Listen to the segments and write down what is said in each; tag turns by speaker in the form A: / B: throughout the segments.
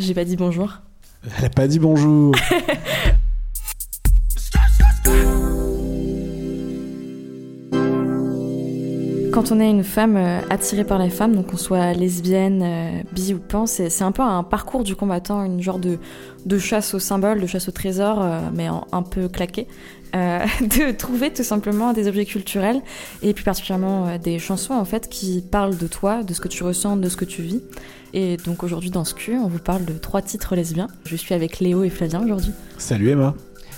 A: J'ai pas dit bonjour.
B: Elle a pas dit bonjour.
A: Quand on est une femme euh, attirée par les femmes, donc qu'on soit lesbienne, euh, bi ou pan, c'est c'est un peu un parcours du combattant, une genre de, de chasse au symbole, de chasse au trésor, euh, mais en- un peu claqué. Euh, de trouver tout simplement des objets culturels et plus particulièrement euh, des chansons en fait qui parlent de toi, de ce que tu ressens, de ce que tu vis. Et donc aujourd'hui dans ce cul, on vous parle de trois titres lesbiens. Je suis avec Léo et Flavien aujourd'hui.
B: Salut Emma.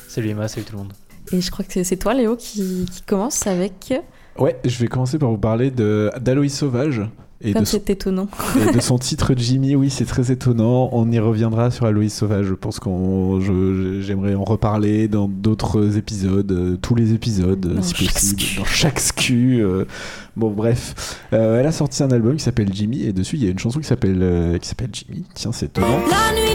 C: Salut Emma, salut tout le monde.
A: Et je crois que c'est- c'est toi Léo qui, qui commence avec
B: Ouais, je vais commencer par vous parler de d'Aloïs Sauvage et
A: comme
B: de, son,
A: c'est étonnant.
B: et de son titre Jimmy. Oui, c'est très étonnant. On y reviendra sur Aloïs Sauvage. Je pense qu'on, je- j'aimerais en reparler dans d'autres épisodes, euh, tous les épisodes, euh,
A: Dans
B: si possible,
A: scu.
B: dans chaque scu. euh, bon, bref, Euh, elle a sorti un album qui s'appelle Jimmy et dessus il y a une chanson qui s'appelle euh, qui s'appelle Jimmy. Tiens, c'est étonnant.
D: La nuit,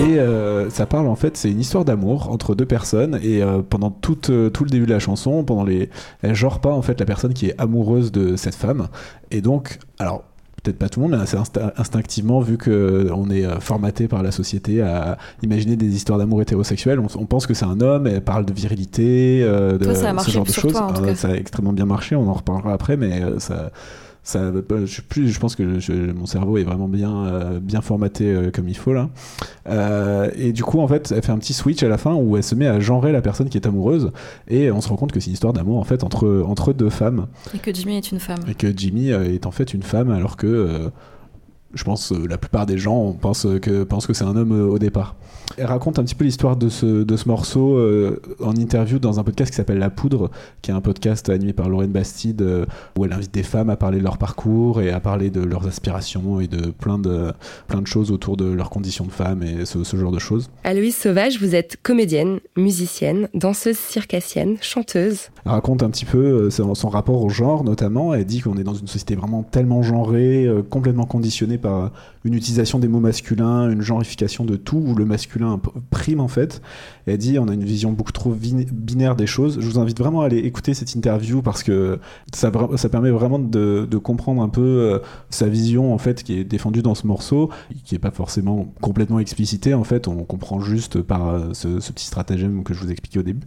B: Et euh, ça parle en fait, c'est une histoire d'amour entre deux personnes et euh, pendant tout, euh, tout le début de la chanson, pendant les, elle genre pas en fait la personne qui est amoureuse de cette femme et donc alors peut-être pas tout le monde, mais assez insta- instinctivement vu que on est euh, formaté par la société à imaginer des histoires d'amour hétérosexuelles, on, on pense que c'est un homme, elle parle de virilité, euh, de
A: Toi, ça a
B: ce genre de choses.
A: toi, en tout
B: Euh,
A: cas.
B: ça a extrêmement bien marché, on en reparlera après, mais euh, ça ça, je, sais plus, je pense que je- mon cerveau est vraiment bien, euh, bien formaté euh, comme il faut là. Euh, et du coup, en fait, elle fait un petit switch à la fin où elle se met à genrer la personne qui est amoureuse et on se rend compte que c'est une histoire d'amour en fait entre, entre deux femmes
A: Et que Jimmy est une femme.
B: et que Jimmy est en fait une femme alors que je pense euh, la plupart des gens pensent que, pensent que c'est un homme euh, au départ. Elle raconte un petit peu l'histoire de ce, de ce morceau euh, en interview dans un podcast qui s'appelle La Poudre, qui est un podcast animé par Lorraine Bastide, euh, où elle invite des femmes à parler de leur parcours et à parler de leurs aspirations et de plein de, plein de choses autour de leurs conditions de femmes et ce, ce genre de choses.
E: Aloïse Sauvage, vous êtes comédienne, musicienne, danseuse circassienne, chanteuse.
B: Elle raconte un petit peu euh, son, rapport au genre, notamment. Elle dit qu'on est dans une société vraiment tellement genrée, euh, complètement conditionnée par une utilisation des mots masculins, une genrification de tout, où le masculin prime en fait. Elle dit on a une vision beaucoup trop binaire des choses. Je vous invite vraiment à aller écouter cette interview parce que ça, permet vraiment de, comprendre un peu euh, sa vision en fait qui est défendue dans ce morceau, qui est pas forcément complètement explicité en fait. On comprend juste par euh, ce, petit stratagème que je vous expliquais au début.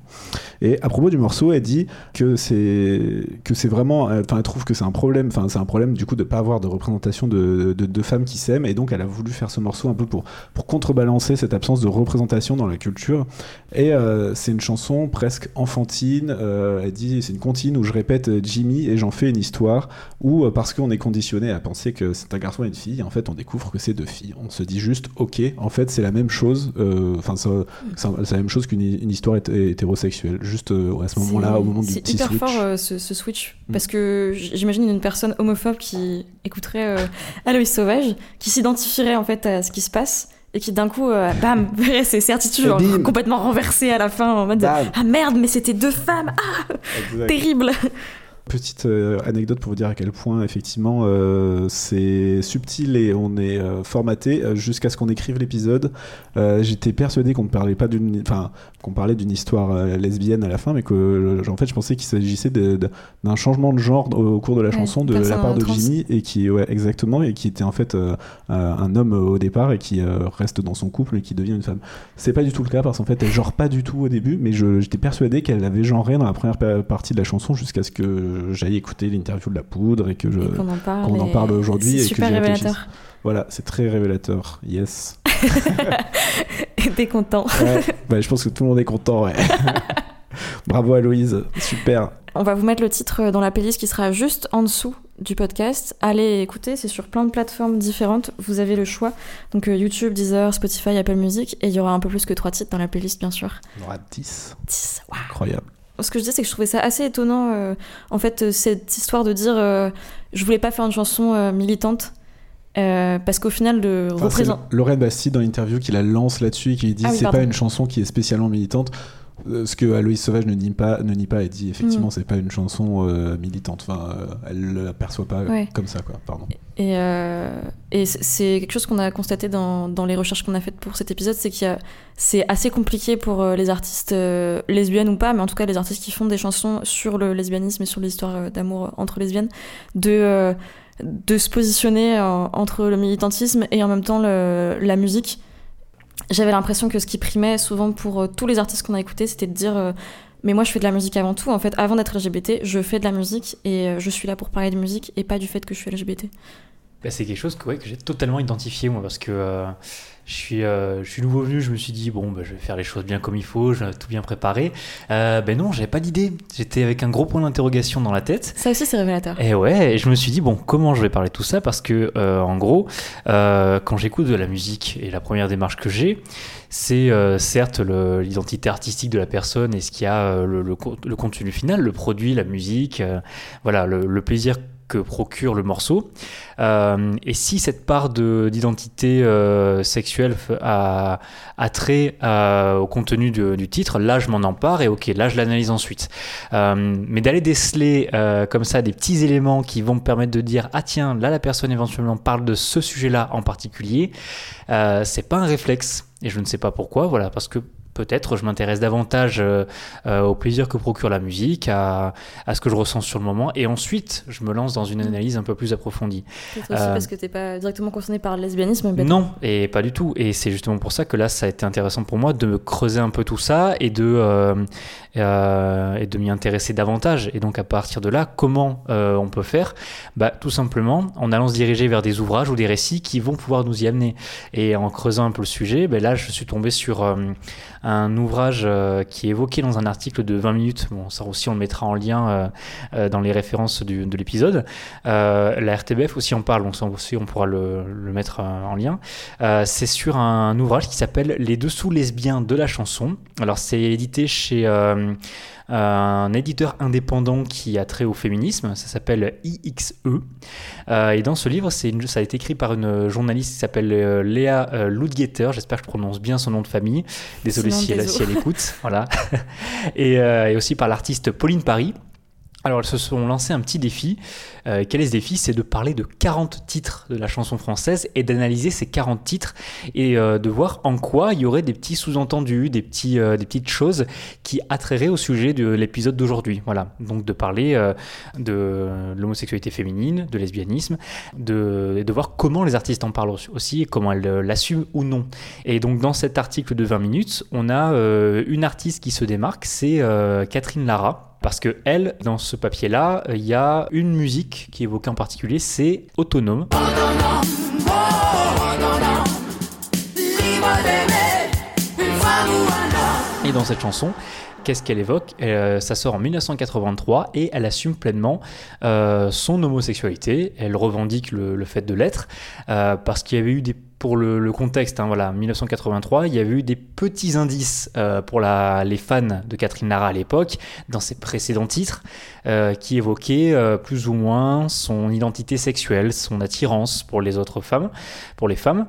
B: Et à propos du morceau, elle dit que c'est vraiment, euh, enfin, elle trouve que c'est un problème, enfin, c'est un problème du coup de pas avoir de représentation de, de, de femmes qui s'aiment, et donc elle a voulu faire ce morceau un peu pour pour contrebalancer cette absence de représentation dans la culture. Et euh, c'est une chanson presque enfantine. euh, elle dit c'est une comptine où je répète euh, Jimmy et j'en fais une histoire où parce qu'on est conditionné à penser que c'est un garçon et une fille, en fait on découvre que c'est deux filles. On se dit juste ok, en fait c'est la même chose. Enfin c'est c'est la même chose qu'une une histoire hété- hétérosexuelle. Juste à ce moment-là,
A: C'est-
B: au moment du
A: C'est
B: petit
A: hyper
B: switch.
A: fort euh, ce, ce switch.
B: Mm.
A: Parce que j- j'imagine une personne homophobe qui écouterait Aloïs Sauvage, qui s'identifierait en fait à ce qui se passe. Et qui d'un coup, euh, bam, ses certitudes genre, complètement renversées à la fin en mode
B: Bam.
A: Ah merde, mais c'était deux femmes, ah, terrible
B: Petite euh, anecdote pour vous dire à quel point effectivement euh, c'est subtil et on est euh, formaté jusqu'à ce qu'on écrive l'épisode. euh, J'étais persuadé qu'on ne parlait pas d'une, enfin qu'on parlait d'une histoire lesbienne à la fin, mais que en fait je pensais qu'il s'agissait d'un changement de genre au, au cours de la
A: Ouais,
B: chanson de la part de. Jimmy et qui ouais exactement et qui était en fait un homme au départ et qui reste dans son couple et qui devient une femme. C'est pas du tout le cas parce qu'en fait elle genre pas du tout au début, mais j'étais persuadé qu'elle avait genré dans la première pa- partie de la chanson jusqu'à ce que j'aille écouter l'interview de la poudre et que je
A: qu'on en parle.
B: en aujourd'hui
A: C'est
B: et que
A: super
B: j'y
A: révélateur.
B: voilà c'est très révélateur yes
A: t'es content.
B: Ouais, bah, je pense que tout le monde est content ouais. bravo Aloïse super
A: On va vous mettre le titre dans la playlist qui sera juste en dessous du podcast. Allez écouter, c'est sur plein de plateformes différentes. Vous avez le choix. Donc euh, YouTube, Deezer, Spotify, Apple Music. Et il y aura un peu plus que trois titres dans la playlist, bien sûr.
B: on aura 10
A: 10, waouh.
B: incroyable
A: Ce que je dis, c'est que je trouvais ça assez étonnant, euh, en fait, euh, cette histoire de dire euh, je voulais pas faire une chanson euh, militante. parce qu'au final, de
B: Enfin,
A: représenter.
B: Lorraine Bastide dans l'interview qui la lance là-dessus et qui dit
A: Ah oui,
B: c'est pas une chanson qui est spécialement militante ce que Aloïs Sauvage ne nie pas, ne nie pas et dit effectivement,
A: Mm.
B: c'est pas une chanson euh, militante. Enfin, euh, elle ne l'aperçoit pas
A: Ouais.
B: comme ça, quoi. Pardon.
A: Et, euh, et c'est quelque chose qu'on a constaté dans, dans les recherches qu'on a faites pour cet épisode, c'est qu'il c'est assez compliqué pour euh, les artistes euh, lesbiennes ou pas, mais en tout cas les artistes qui font des chansons sur le lesbianisme et sur l'histoire euh, d'amour entre lesbiennes, de, euh, de se positionner euh, entre le militantisme et en même temps le- la musique. J'avais l'impression que ce qui primait souvent pour euh, tous les artistes qu'on a écoutés, c'était de dire euh, mais moi je fais de la musique avant tout. En fait, avant d'être LGBT, je fais de la musique et euh, je suis là pour parler de musique et pas du fait que je suis LGBT.
C: Bah, c'est quelque chose que, ouais, que j'ai totalement identifié, moi, parce que je, suis, euh, je suis nouveau venu, je me suis dit, bon, bah, je vais faire les choses bien comme il faut, je vais tout bien préparer. Euh, ben non, j'avais pas d'idée. J'étais avec un gros point d'interrogation dans la tête.
A: Ça aussi, c'est révélateur.
C: Et ouais, et je me suis dit, bon, comment je vais parler de tout ça? Parce que, euh, en gros, euh, quand j'écoute de la musique, et la première démarche que j'ai, c'est euh, certes l'identité artistique de la personne et ce qu'il y a, euh, le, le le contenu final, le produit, la musique, euh, voilà, le, le plaisir que procure le morceau. Euh, et si cette part de- d'identité euh, sexuelle a, a trait euh, au contenu du titre, là je m'en empare et ok, là je l'analyse ensuite. Mais d'aller déceler comme ça des petits éléments qui vont me permettre de dire ah tiens là la personne éventuellement parle de ce sujet-là en particulier, c'est pas un réflexe et je ne sais pas pourquoi voilà parce que peut-être je m'intéresse davantage euh, euh, au plaisir que procure la musique, à, à ce que je ressens sur le moment et ensuite je me lance dans une analyse un peu plus approfondie.
A: Peut-être aussi
C: Euh,
A: parce que t'es pas directement concerné par le lesbianisme. mais
C: Non, et pas du tout. Et c'est justement pour ça que là, ça a été intéressant pour moi de me creuser un peu tout ça et de, euh, euh, et de m'y intéresser davantage. Et donc, à partir de là, comment euh, on peut faire? Bah, Tout simplement en allant se diriger vers des ouvrages ou des récits qui vont pouvoir nous y amener. Et en creusant un peu le sujet, bah, là, je suis tombé sur euh, un ouvrage euh, qui est évoqué dans un article de 20 minutes. Bon, ça aussi, on le mettra en lien euh, euh, dans les références de l'épisode. La RTBF aussi en parle, donc ça aussi, on pourra le, le mettre en lien. C'est sur un, ouvrage qui s'appelle Les dessous lesbiens de la chanson. Alors, c'est édité chez un éditeur indépendant qui a trait au féminisme. Ça s'appelle IXE. Euh, et dans ce livre, une- ça a été écrit par une journaliste qui s'appelle euh, Léa euh, Ludgeter. J'espère que je prononce bien son nom de famille. Désolé si elle,
A: désolé.
C: si elle écoute. voilà. et, et aussi par l'artiste Pauline Paris. Alors, elles se sont lancées un petit défi. Euh, quel est ce défi? C'est de parler de 40 titres de la chanson française et d'analyser ces 40 titres et euh, de voir en quoi il y aurait des petits sous-entendus, euh, des petites choses qui attrairaient au sujet de l'épisode d'aujourd'hui. Voilà. Donc, de parler de l'homosexualité féminine, de lesbianisme, de, et de voir comment les artistes en parlent aussi et comment elles l'assument ou non. Et donc, dans cet article de 20 minutes, on a une artiste qui se démarque, c'est Catherine Lara. Parce que elle, dans ce papier-là, euh, il y a une musique qui est évoquée en particulier, c'est Autonome. Et dans cette chanson, qu'est-ce qu'elle évoque? Euh, Ça sort en 1983 et elle assume pleinement euh, son homosexualité. Elle revendique le, fait de l'être euh, parce qu'il y avait eu des pour le, contexte, hein, voilà, 1983, il y avait eu des petits indices euh, pour les fans de Catherine Lara à l'époque, dans ses précédents titres, euh, qui évoquaient euh, plus ou moins son identité sexuelle, son attirance pour les autres femmes, pour les femmes.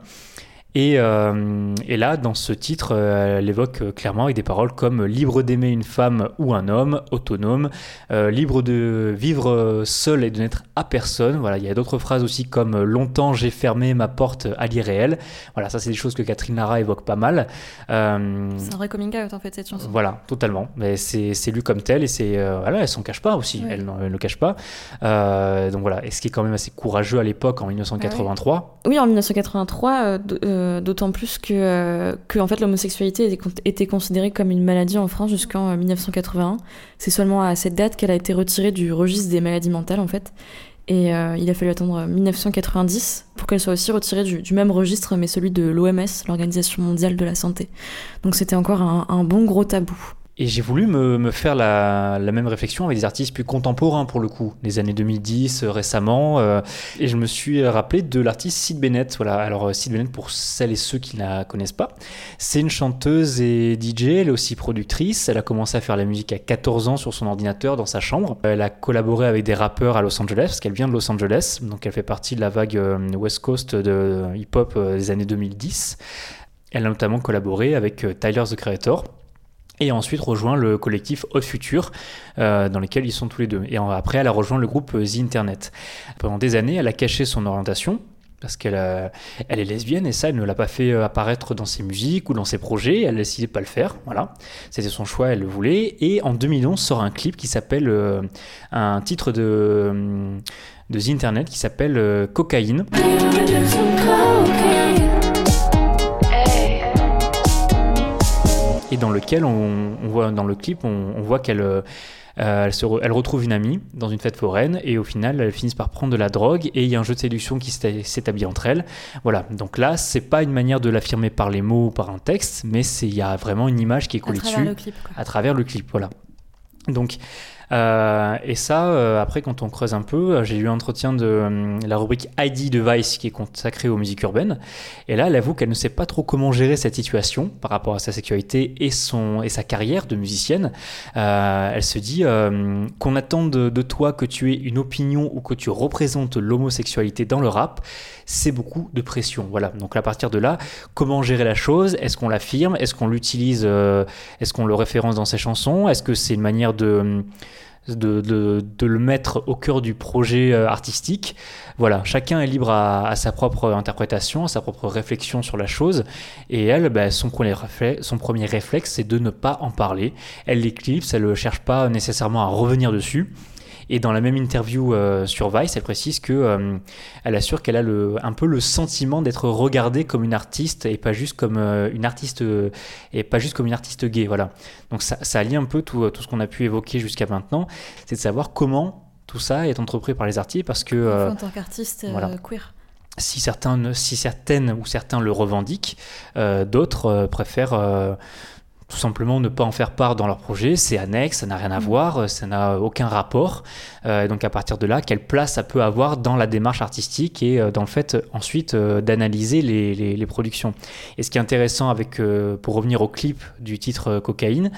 C: Et, euh, et là, dans ce titre, euh, elle évoque euh, clairement avec des paroles comme libre d'aimer une femme ou un homme, autonome, euh, libre de vivre seul et de n'être à personne. Voilà, il y a d'autres phrases aussi comme longtemps j'ai fermé ma porte à l'irréel. Voilà, ça c'est des choses que Catherine Lara évoque pas mal. Euh,
A: C'est un vrai coming out en fait cette chanson.
C: voilà, totalement. Mais c'est c'est lu comme tel et c'est voilà, elle s'en cache pas aussi. Elle ne le cache pas. Donc voilà, et ce qui est quand même assez courageux à l'époque en 1983.
A: Oui, en 1983, euh, d- euh, d'autant plus que, euh, que en fait, l'homosexualité était, con- était considérée comme une maladie en France jusqu'en euh, 1981. C'est seulement à cette date qu'elle a été retirée du registre des maladies mentales, en fait. Et euh, il a fallu attendre 1990 pour qu'elle soit aussi retirée du, même registre, mais celui de l'OMS, l'Organisation mondiale de la santé. Donc c'était encore un bon gros tabou.
C: Et j'ai voulu me, faire la, même réflexion avec des artistes plus contemporains pour le coup, des années 2010 euh, récemment. euh, et je me suis rappelé de l'artiste Sid Bennett. Voilà. Alors euh, Sid Bennett, pour celles et ceux qui ne la connaissent pas, c'est une chanteuse et DJ. Elle est aussi productrice. Elle a commencé à faire la musique à 14 ans sur son ordinateur dans sa chambre. Elle a collaboré avec des rappeurs à Los Angeles parce qu'elle vient de Los Angeles. Donc elle fait partie de la vague West Coast de hip-hop des années 2010. Elle a notamment collaboré avec Tyler the Creator. Et ensuite rejoint le collectif Haute Future, euh, dans lequel ils sont tous les deux. Et après, elle a rejoint le groupe euh, The Internet. Pendant des années, elle a caché son orientation, parce qu'elle euh, elle est lesbienne, et ça, elle ne l'a pas fait apparaître dans ses musiques ou dans ses projets, elle a décidé de pas le faire, voilà. C'était son choix, elle le voulait. Et en 2011, sort un clip qui s'appelle, un titre de, de The Internet qui s'appelle Cocaïne. Et dans lequel on, on voit dans le clip, on, on voit qu'elle euh, elle, se re- elle retrouve une amie dans une fête foraine et au final elles finissent par prendre de la drogue et il y a un jeu de séduction qui s'éta- s'établit entre elles. Voilà, donc là c'est pas une manière de l'affirmer par les mots ou par un texte, mais c'est il y a vraiment une image qui est collée dessus
A: le clip. quoi.
C: à travers le clip. Voilà. Donc, euh, et ça, euh, après, quand on creuse un peu, euh, j'ai eu un entretien de euh, la rubrique ID de Vice qui est consacrée aux musiques urbaines. Et là, elle avoue qu'elle ne sait pas trop comment gérer cette situation par rapport à sa sexualité et, son, et sa carrière de musicienne. Euh, elle se dit qu'on attende de, de toi que tu aies une opinion ou que tu représentes l'homosexualité dans le rap, c'est beaucoup de pression. Voilà. Donc à partir de là, comment gérer la chose? Est-ce qu'on l'affirme? Est-ce qu'on l'utilise Est-ce qu'on le référence dans ses chansons? Est-ce que c'est une manière de, de, le mettre au cœur du projet euh, artistique Voilà, chacun est libre à, à sa propre interprétation, à sa propre réflexion sur la chose. Et elle, bah, son, premier réflexe, son premier réflexe, c'est de ne pas en parler. Elle l'éclipse, elle ne cherche pas nécessairement à revenir dessus. Et dans la même interview euh, sur Vice, elle précise que euh, elle assure qu'elle a le, un peu le sentiment d'être regardée comme une artiste et pas juste comme euh, une artiste et pas juste comme une artiste gay. Voilà. Donc ça, ça allie un peu tout, tout ce qu'on a pu évoquer jusqu'à maintenant, c'est de savoir comment tout ça est entrepris par les artistes parce que
A: en tant qu'artiste
C: voilà.
A: queer.
C: si, certains, si certaines ou certains le revendiquent, d'autres préfèrent tout simplement ne pas en faire part dans leur projet. C'est annexe, ça n'a rien à
A: Mm.
C: voir, euh, ça n'a aucun rapport. Euh, donc à partir de là, quelle place ça peut avoir dans la démarche artistique et euh, dans le fait euh, ensuite euh, d'analyser les, les- les productions. Et ce qui est intéressant avec, pour revenir au clip du titre Cocaïne,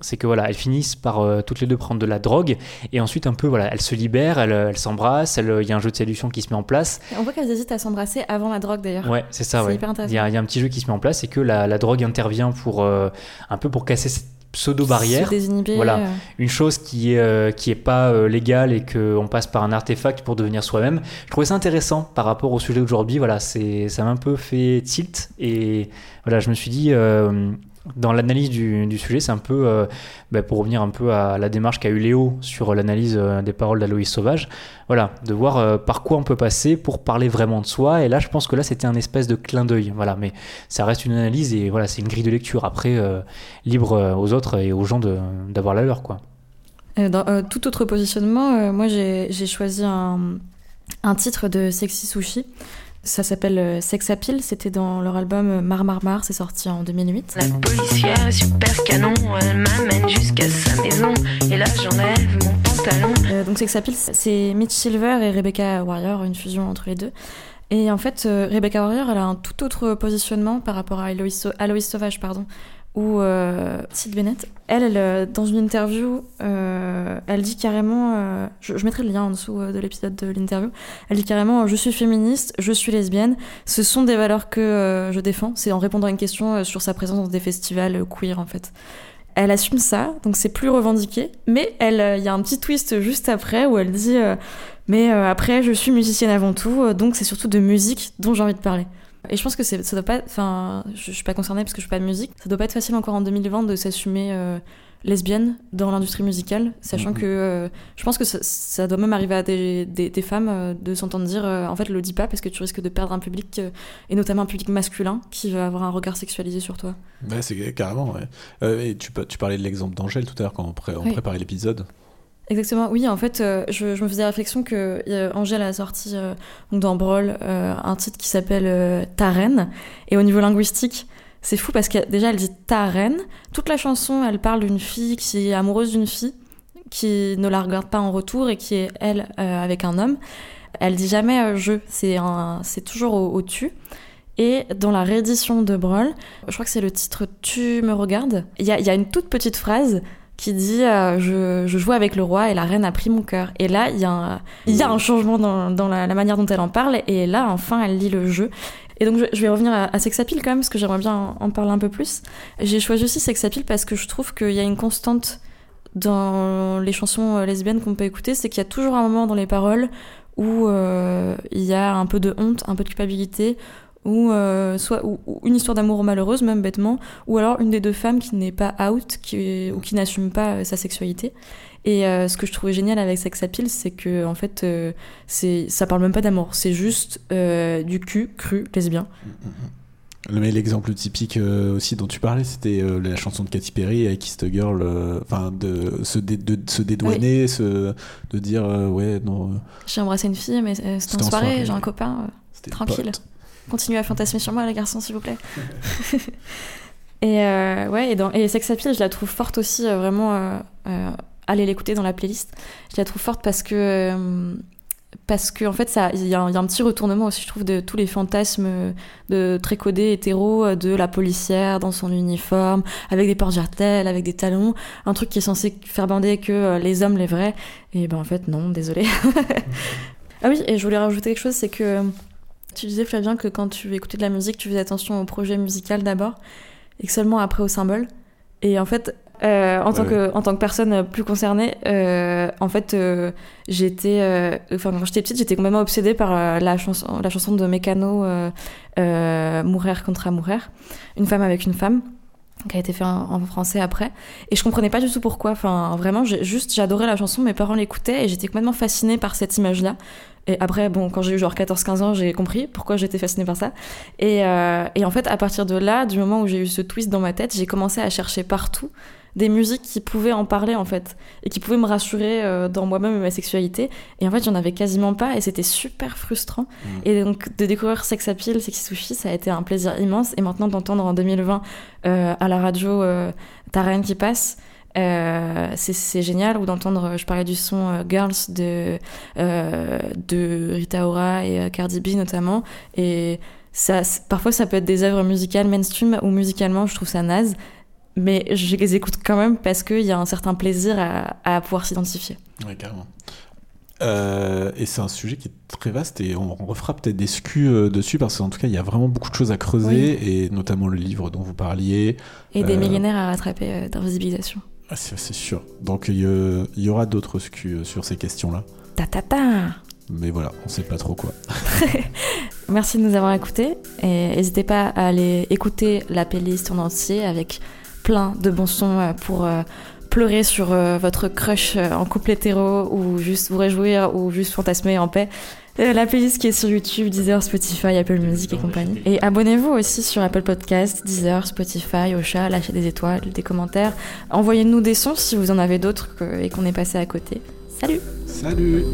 C: c'est que voilà, elles finissent par toutes les deux prendre de la drogue et ensuite un peu voilà, elles se libèrent, elles s'embrassent, il y a un jeu de séduction qui se met en place.
A: On voit qu'elles hésitent à s'embrasser avant la drogue d'ailleurs.
C: Ouais, c'est ça. Ouais. Il
A: intéressant.
C: y, y a un petit jeu qui se met en place et que la, la drogue intervient pour euh, un peu pour casser cette pseudo barrière.
A: Se désinhiber.
C: Voilà. Une chose qui est euh, qui est pas euh, légale et que on passe par un artefact pour devenir soi-même. Je trouvais ça intéressant par rapport au sujet d'aujourd'hui. Voilà, c'est ça m'a un peu fait tilt et voilà, je me suis dit. euh, dans l'analyse du, sujet, c'est un peu, euh, bah, pour revenir un peu à la démarche qu'a eu Léo sur l'analyse euh, des paroles d'Aloïs Sauvage, voilà, de voir euh, par quoi on peut passer pour parler vraiment de soi. Et là, je pense que là, c'était un espèce de clin d'œil, voilà, mais ça reste une analyse et voilà, c'est une grille de lecture. Après, libre aux autres et aux gens d'avoir la leur, quoi.
A: Dans tout autre positionnement, moi j'ai choisi un, un titre de Sexy Sushi. Ça s'appelle euh, Sex Appeal. C'était dans leur album Mar Mar Mar. C'est sorti en 2008.
F: La policière est super canon, elle m'amène jusqu'à sa maison. Et là j'enlève mon pantalon.
A: Euh, donc Sex Appeal, c'est Mitch Silver et Rebecca Warrior, une fusion entre les deux. Et en fait, euh, Rebecca Warrior, elle a un tout autre positionnement par rapport à Aloïs, Aloïs Sauvage, pardon, ou euh, Sid Bennett. Elle, euh, dans une interview, euh, elle dit carrément, euh, je, je mettrai le lien en dessous euh, de l'épisode de l'interview, elle dit carrément, je suis féministe, je suis lesbienne, ce sont des valeurs que euh, je défends. C'est en répondant à une question sur sa présence dans des festivals queer, en fait. Elle assume ça, donc c'est plus revendiqué. Mais il y a un petit twist juste après où elle dit Mais après, je suis musicienne avant tout, donc c'est surtout de musique dont j'ai envie de parler. Et je pense que ça doit pas. Enfin, je, je suis pas concernée parce que je fais pas de musique. Ça doit pas être facile encore en 2020 de s'assumer euh, lesbienne dans l'industrie musicale, sachant
B: Mhm.
A: que euh, je pense que ça, ça doit même arriver à des, des- des femmes euh, de s'entendre dire en fait le dis pas parce que tu risques de perdre un public et notamment un public masculin qui va avoir un regard sexualisé sur toi.
B: Ouais, c'est carrément, ouais. Et tu, pa- tu parlais de l'exemple d'Angèle tout à l'heure quand on, pré- on
A: Oui.
B: préparait l'épisode.
A: Exactement, oui, en fait, euh, je, me faisais réflexion que euh, Angèle a sorti euh, dans Brawl euh, un titre qui s'appelle Ta reine. Et au niveau linguistique, c'est fou parce que déjà elle dit Ta reine. Toute la chanson, elle parle d'une fille qui est amoureuse d'une fille, qui ne la regarde pas en retour et qui est elle avec un homme. Elle dit jamais je, c'est c'est toujours au, tu. Et dans la réédition de Brawl, je crois que c'est le titre Tu me regardes, il y a une toute petite phrase qui dit euh, je, je jouais avec le roi et la reine a pris mon cœur. Et là, il y a un, il y a un changement dans, dans la, la manière dont elle en parle. Et là, enfin, elle lit le jeu. Et donc je, je vais revenir à, à Sex Appeal quand même, parce que j'aimerais bien en, en parler un peu plus. J'ai choisi aussi Sex Appeal parce que je trouve qu'il y a une constante dans les chansons euh, lesbiennes qu'on peut écouter, c'est qu'il y a toujours un moment dans les paroles où euh, il y a un peu de honte, un peu de culpabilité, ou euh, soit ou, ou une histoire d'amour malheureuse même bêtement, ou alors une des deux femmes qui n'est pas out, qui, ou qui n'assume pas euh, sa sexualité. Et euh, ce que je trouvais génial avec Sex Appeal, c'est que en fait, euh, c'est ça parle même pas d'amour, c'est juste du cul cru lesbien.
B: Mais l'exemple typique aussi dont tu parlais, c'était la chanson de Katy Perry, I Kissed a Girl, enfin de, se dé- de se dédouaner, se, de dire ouais non,
A: J'ai embrassé une fille, mais c'était en soirée,
B: soirée.
A: j'ai un copain. Tranquille.
B: pote.
A: Continuez à fantasmer sur moi, les garçons, s'il vous plaît. et euh, ouais, et, Sex Appeal, je la trouve forte aussi, euh, vraiment. euh, euh, allez l'écouter dans la playlist. Je la trouve forte parce que. euh, parce qu'en en fait, il y, a un petit retournement aussi, je trouve, de tous les fantasmes de très codés hétéros, euh, de la policière dans son uniforme, avec des portes jartelles, avec des talons, un truc qui est censé faire bander que les hommes, les vrais. Et ben en fait, non, désolé. ah oui, et je voulais rajouter quelque chose, c'est que tu disais, Flavien, que quand tu écoutais de la musique, tu faisais attention au projet musical d'abord, et que seulement après au symbole. Et en fait, euh, en, tant
B: Ouais,
A: que, en tant que personne plus concernée, euh, en fait, euh, j'étais. Enfin, quand j'étais petite, j'étais complètement obsédée par la, chanson, la chanson de Mécano, Mourir contra Mourir, une femme avec une femme qui a été fait en, français après. Et je comprenais pas du tout pourquoi. Enfin vraiment juste j'adorais la chanson mes parents l'écoutaient et j'étais complètement fascinée par cette image là et après bon quand j'ai eu genre 14-15 ans j'ai compris pourquoi j'étais fascinée par ça. Et, euh, et en fait à partir de là du moment où j'ai eu ce twist dans ma tête j'ai commencé à chercher partout des musiques qui pouvaient en parler en fait et qui pouvaient me rassurer euh, dans moi-même et ma sexualité et en fait j'en avais quasiment pas et c'était super frustrant et donc de découvrir Sex Appeal, Sexy Sushi, ça a été un plaisir immense. Et maintenant d'entendre en 2020 euh, à la radio euh, Ta reine qui passe, euh, c'est- génial. Ou d'entendre, je parlais du son Girls de, de Rita Ora et Cardi B notamment. Et ça, parfois ça peut être des œuvres musicales mainstream ou musicalement, je trouve ça naze. Mais je les écoute quand même parce qu'il y a un certain plaisir à, à pouvoir s'identifier.
B: Ouais, carrément. Euh, et c'est un sujet qui est très vaste et on, refera peut-être des scus euh, dessus parce qu'en tout cas il y a vraiment beaucoup de choses à creuser et notamment le livre dont vous parliez.
A: Et des
B: Euh,
A: millénaires à rattraper d'invisibilisation.
B: Ah, c'est sûr. Donc il y, aura d'autres scus sur ces questions-là.
A: Ta ta ta
B: Mais voilà, on sait pas trop quoi.
A: Merci de nous avoir écoutés et n'hésitez pas à aller écouter la playlist en entier avec plein de bons sons euh, pour euh, pleurer sur euh, votre crush euh, en couple hétéro ou juste vous réjouir ou juste fantasmer en paix. Euh, La playlist qui est sur YouTube, Deezer, Spotify, Apple Music et compagnie. Et abonnez-vous aussi sur Apple Podcast, Deezer, Spotify, Ocha, lâchez des étoiles, des commentaires. Envoyez-nous des sons si vous en avez d'autres et qu'on est passé à côté. Salut
B: Salut